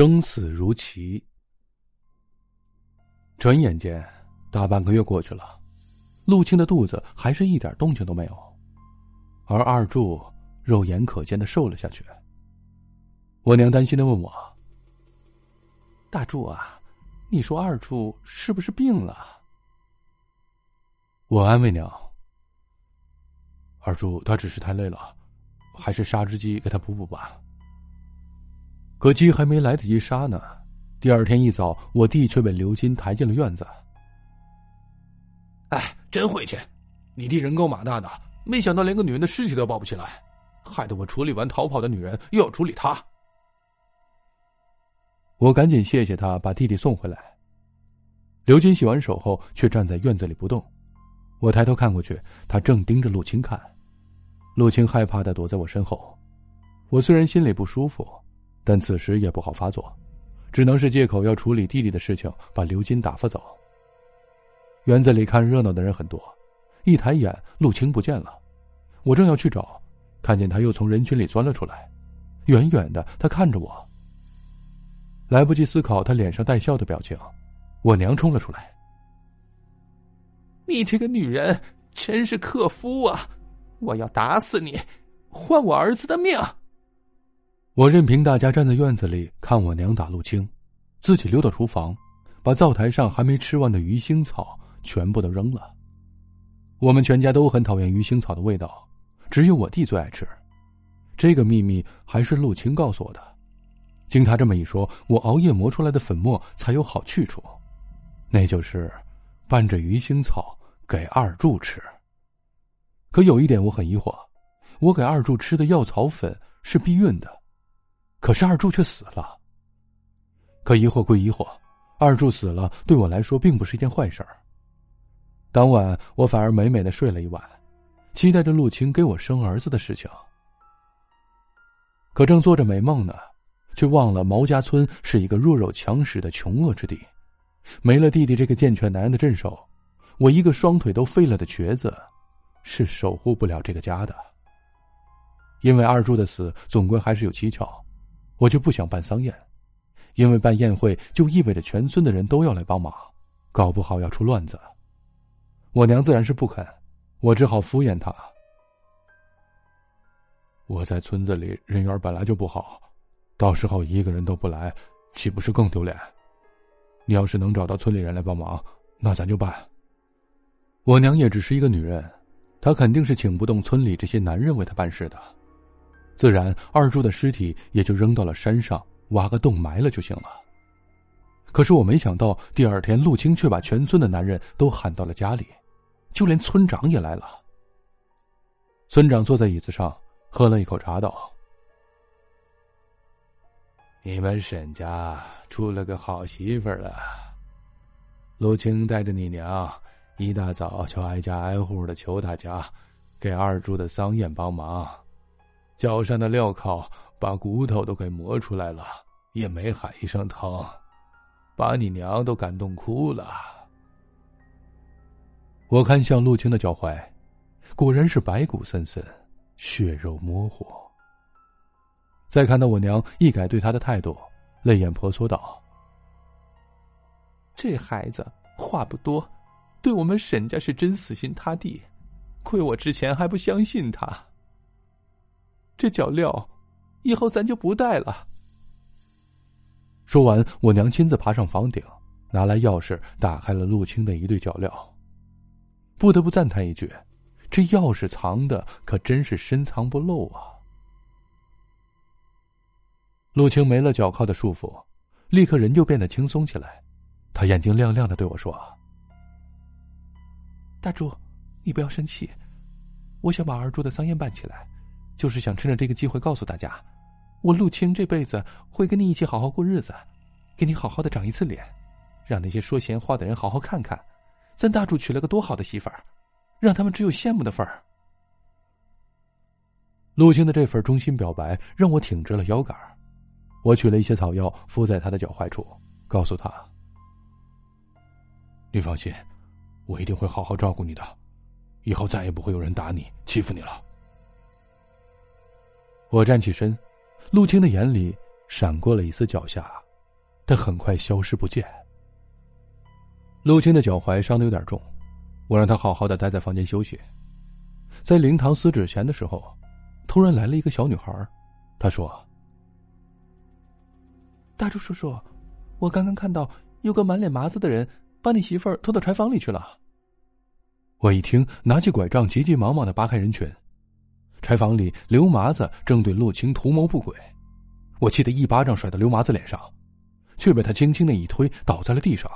生死如棋。转眼间，大半个月过去了，陆青的肚子还是一点动静都没有，而二柱肉眼可见的瘦了下去。我娘担心的问我：“大柱啊，你说二柱是不是病了？”我安慰娘：“二柱他只是太累了，还是杀只鸡给他补补吧。”可鸡还没来得及杀呢，第二天一早，我弟却被刘金抬进了院子。哎，真晦气！你弟人高马大的，没想到连个女人的尸体都抱不起来，害得我处理完逃跑的女人，又要处理他。我赶紧谢谢他，把弟弟送回来。刘金洗完手后，却站在院子里不动。我抬头看过去，他正盯着陆青看。陆青害怕的躲在我身后。我虽然心里不舒服。但此时也不好发作，只能是借口要处理弟弟的事情，把刘金打发走。园子里看热闹的人很多，一抬眼，陆青不见了。我正要去找，看见他又从人群里钻了出来，远远的他看着我。来不及思考他脸上带笑的表情，我娘冲了出来：“你这个女人真是克夫啊！我要打死你，换我儿子的命！”我任凭大家站在院子里看我娘打陆青，自己溜到厨房，把灶台上还没吃完的鱼腥草全部都扔了。我们全家都很讨厌鱼腥草的味道，只有我弟最爱吃。这个秘密还是陆青告诉我的。经他这么一说，我熬夜磨出来的粉末才有好去处，那就是拌着鱼腥草给二柱吃。可有一点我很疑惑，我给二柱吃的药草粉是避孕的。可是二柱却死了。可疑惑归疑惑，二柱死了对我来说并不是一件坏事儿。当晚我反而美美的睡了一晚，期待着陆青给我生儿子的事情。可正做着美梦呢，却忘了毛家村是一个弱肉强食的穷恶之地，没了弟弟这个健全男人的镇守，我一个双腿都废了的瘸子，是守护不了这个家的。因为二柱的死，总归还是有蹊跷。我就不想办丧宴，因为办宴会就意味着全村的人都要来帮忙，搞不好要出乱子。我娘自然是不肯，我只好敷衍她。我在村子里人缘本来就不好，到时候一个人都不来，岂不是更丢脸？你要是能找到村里人来帮忙，那咱就办。我娘也只是一个女人，她肯定是请不动村里这些男人为她办事的。自然，二柱的尸体也就扔到了山上，挖个洞埋了就行了。可是我没想到，第二天陆青却把全村的男人都喊到了家里，就连村长也来了。村长坐在椅子上，喝了一口茶，道：“你们沈家出了个好媳妇了。陆青带着你娘，一大早就挨家挨户的求大家，给二柱的丧宴帮忙。”脚上的镣铐把骨头都给磨出来了，也没喊一声疼，把你娘都感动哭了。我看向陆青的脚踝，果然是白骨森森，血肉模糊。再看到我娘一改对他的态度，泪眼婆娑道：“这孩子话不多，对我们沈家是真死心塌地，亏我之前还不相信他。”这脚镣，以后咱就不戴了。说完，我娘亲自爬上房顶，拿来钥匙打开了陆青的一对脚镣。不得不赞叹一句：这钥匙藏的可真是深藏不露啊！陆青没了脚铐的束缚，立刻人就变得轻松起来。他眼睛亮亮的对我说：“大柱，你不要生气，我想把二柱的丧宴办起来。”就是想趁着这个机会告诉大家，我陆青这辈子会跟你一起好好过日子，给你好好的长一次脸，让那些说闲话的人好好看看，咱大柱娶了个多好的媳妇儿，让他们只有羡慕的份儿。陆青的这份衷心表白让我挺直了腰杆我取了一些草药敷在他的脚踝处，告诉他：“你放心，我一定会好好照顾你的，以后再也不会有人打你、欺负你了。”我站起身，陆青的眼里闪过了一丝狡黠，但很快消失不见。陆青的脚踝伤的有点重，我让他好好的待在房间休息。在灵堂撕纸钱的时候，突然来了一个小女孩，她说：“大柱叔叔，我刚刚看到有个满脸麻子的人把你媳妇儿拖到柴房里去了。”我一听，拿起拐杖，急急忙忙的扒开人群。柴房里，刘麻子正对陆青图谋不轨，我气得一巴掌甩到刘麻子脸上，却被他轻轻的一推，倒在了地上。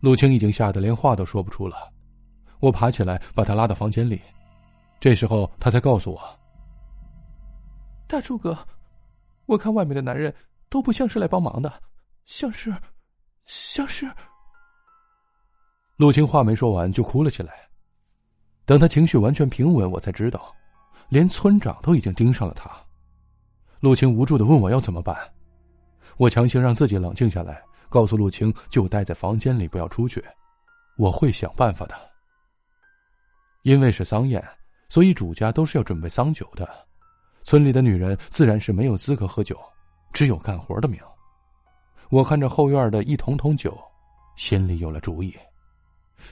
陆青已经吓得连话都说不出了，我爬起来把他拉到房间里，这时候他才告诉我：“大柱哥，我看外面的男人都不像是来帮忙的，像是，像是……”陆青话没说完就哭了起来。等他情绪完全平稳，我才知道，连村长都已经盯上了他。陆青无助的问我要怎么办，我强行让自己冷静下来。告诉陆青，就待在房间里，不要出去。我会想办法的。因为是丧宴，所以主家都是要准备丧酒的。村里的女人自然是没有资格喝酒，只有干活的命。我看着后院的一桶桶酒，心里有了主意。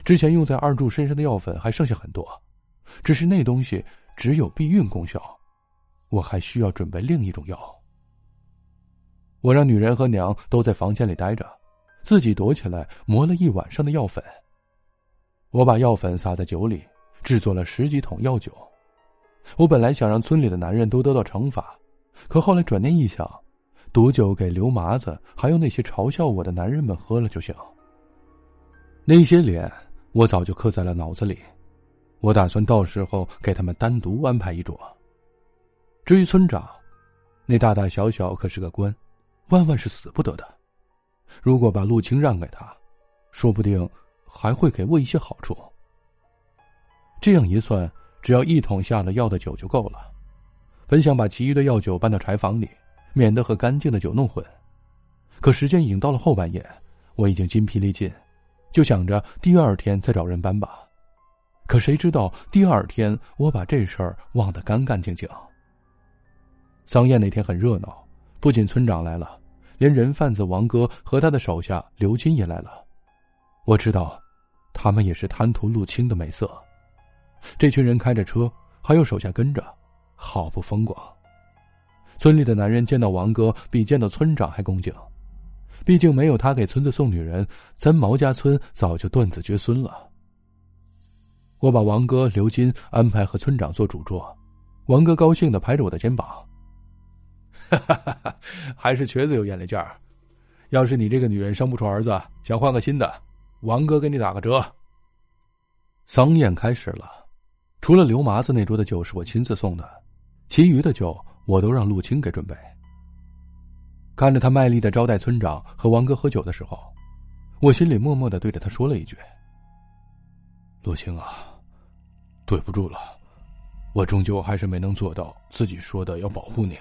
之前用在二柱身上的药粉还剩下很多，只是那东西只有避孕功效，我还需要准备另一种药。我让女人和娘都在房间里待着，自己躲起来磨了一晚上的药粉。我把药粉撒在酒里，制作了十几桶药酒。我本来想让村里的男人都得到惩罚，可后来转念一想，毒酒给刘麻子还有那些嘲笑我的男人们喝了就行。那些脸我早就刻在了脑子里，我打算到时候给他们单独安排一桌。至于村长，那大大小小可是个官。万万是死不得的。如果把陆青让给他，说不定还会给我一些好处。这样一算，只要一桶下了药的酒就够了。本想把其余的药酒搬到柴房里，免得和干净的酒弄混。可时间已经到了后半夜，我已经筋疲力尽，就想着第二天再找人搬吧。可谁知道第二天我把这事儿忘得干干净净。丧宴那天很热闹。不仅村长来了，连人贩子王哥和他的手下刘金也来了。我知道，他们也是贪图陆青的美色。这群人开着车，还有手下跟着，好不风光。村里的男人见到王哥比见到村长还恭敬，毕竟没有他给村子送女人，咱毛家村早就断子绝孙了。我把王哥、刘金安排和村长做主桌，王哥高兴的拍着我的肩膀。哈哈哈哈还是瘸子有眼力劲儿。要是你这个女人生不出儿子，想换个新的，王哥给你打个折。丧宴开始了，除了刘麻子那桌的酒是我亲自送的，其余的酒我都让陆青给准备。看着他卖力的招待村长和王哥喝酒的时候，我心里默默的对着他说了一句：“陆青啊，对不住了，我终究还是没能做到自己说的要保护你。”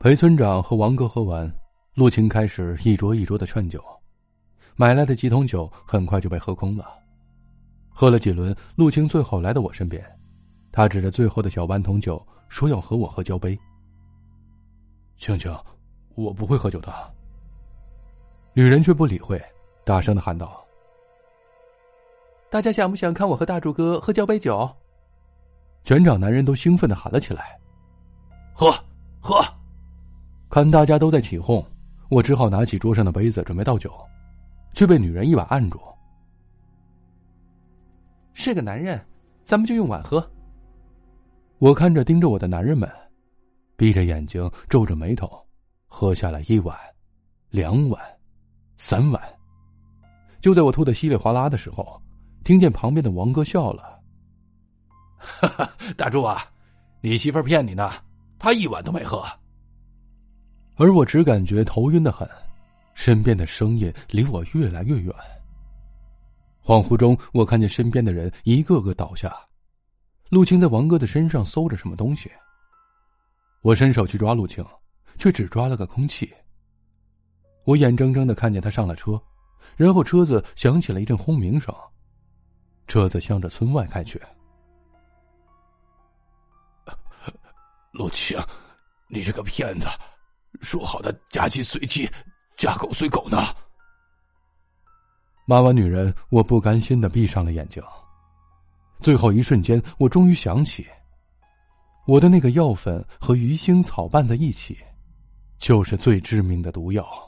陪村长和王哥喝完，陆青开始一桌一桌的劝酒，买来的几桶酒很快就被喝空了。喝了几轮，陆青最后来到我身边，他指着最后的小半桶酒，说要和我喝交杯。青青，我不会喝酒的。女人却不理会，大声的喊道：“大家想不想看我和大柱哥喝交杯酒？”全场男人都兴奋的喊了起来：“喝，喝！”看大家都在起哄，我只好拿起桌上的杯子准备倒酒，却被女人一把按住。是个男人，咱们就用碗喝。我看着盯着我的男人们，闭着眼睛皱着眉头，喝下了一碗、两碗、三碗。就在我吐的稀里哗啦的时候，听见旁边的王哥笑了：“哈哈，大柱啊，你媳妇骗你呢，她一碗都没喝。”而我只感觉头晕的很，身边的声音离我越来越远。恍惚中，我看见身边的人一个个倒下，陆青在王哥的身上搜着什么东西。我伸手去抓陆青，却只抓了个空气。我眼睁睁的看见他上了车，然后车子响起了一阵轰鸣声，车子向着村外开去。陆青，你这个骗子！说好的嫁鸡随鸡，嫁狗随狗呢？骂完女人，我不甘心的闭上了眼睛。最后一瞬间，我终于想起，我的那个药粉和鱼腥草拌在一起，就是最致命的毒药。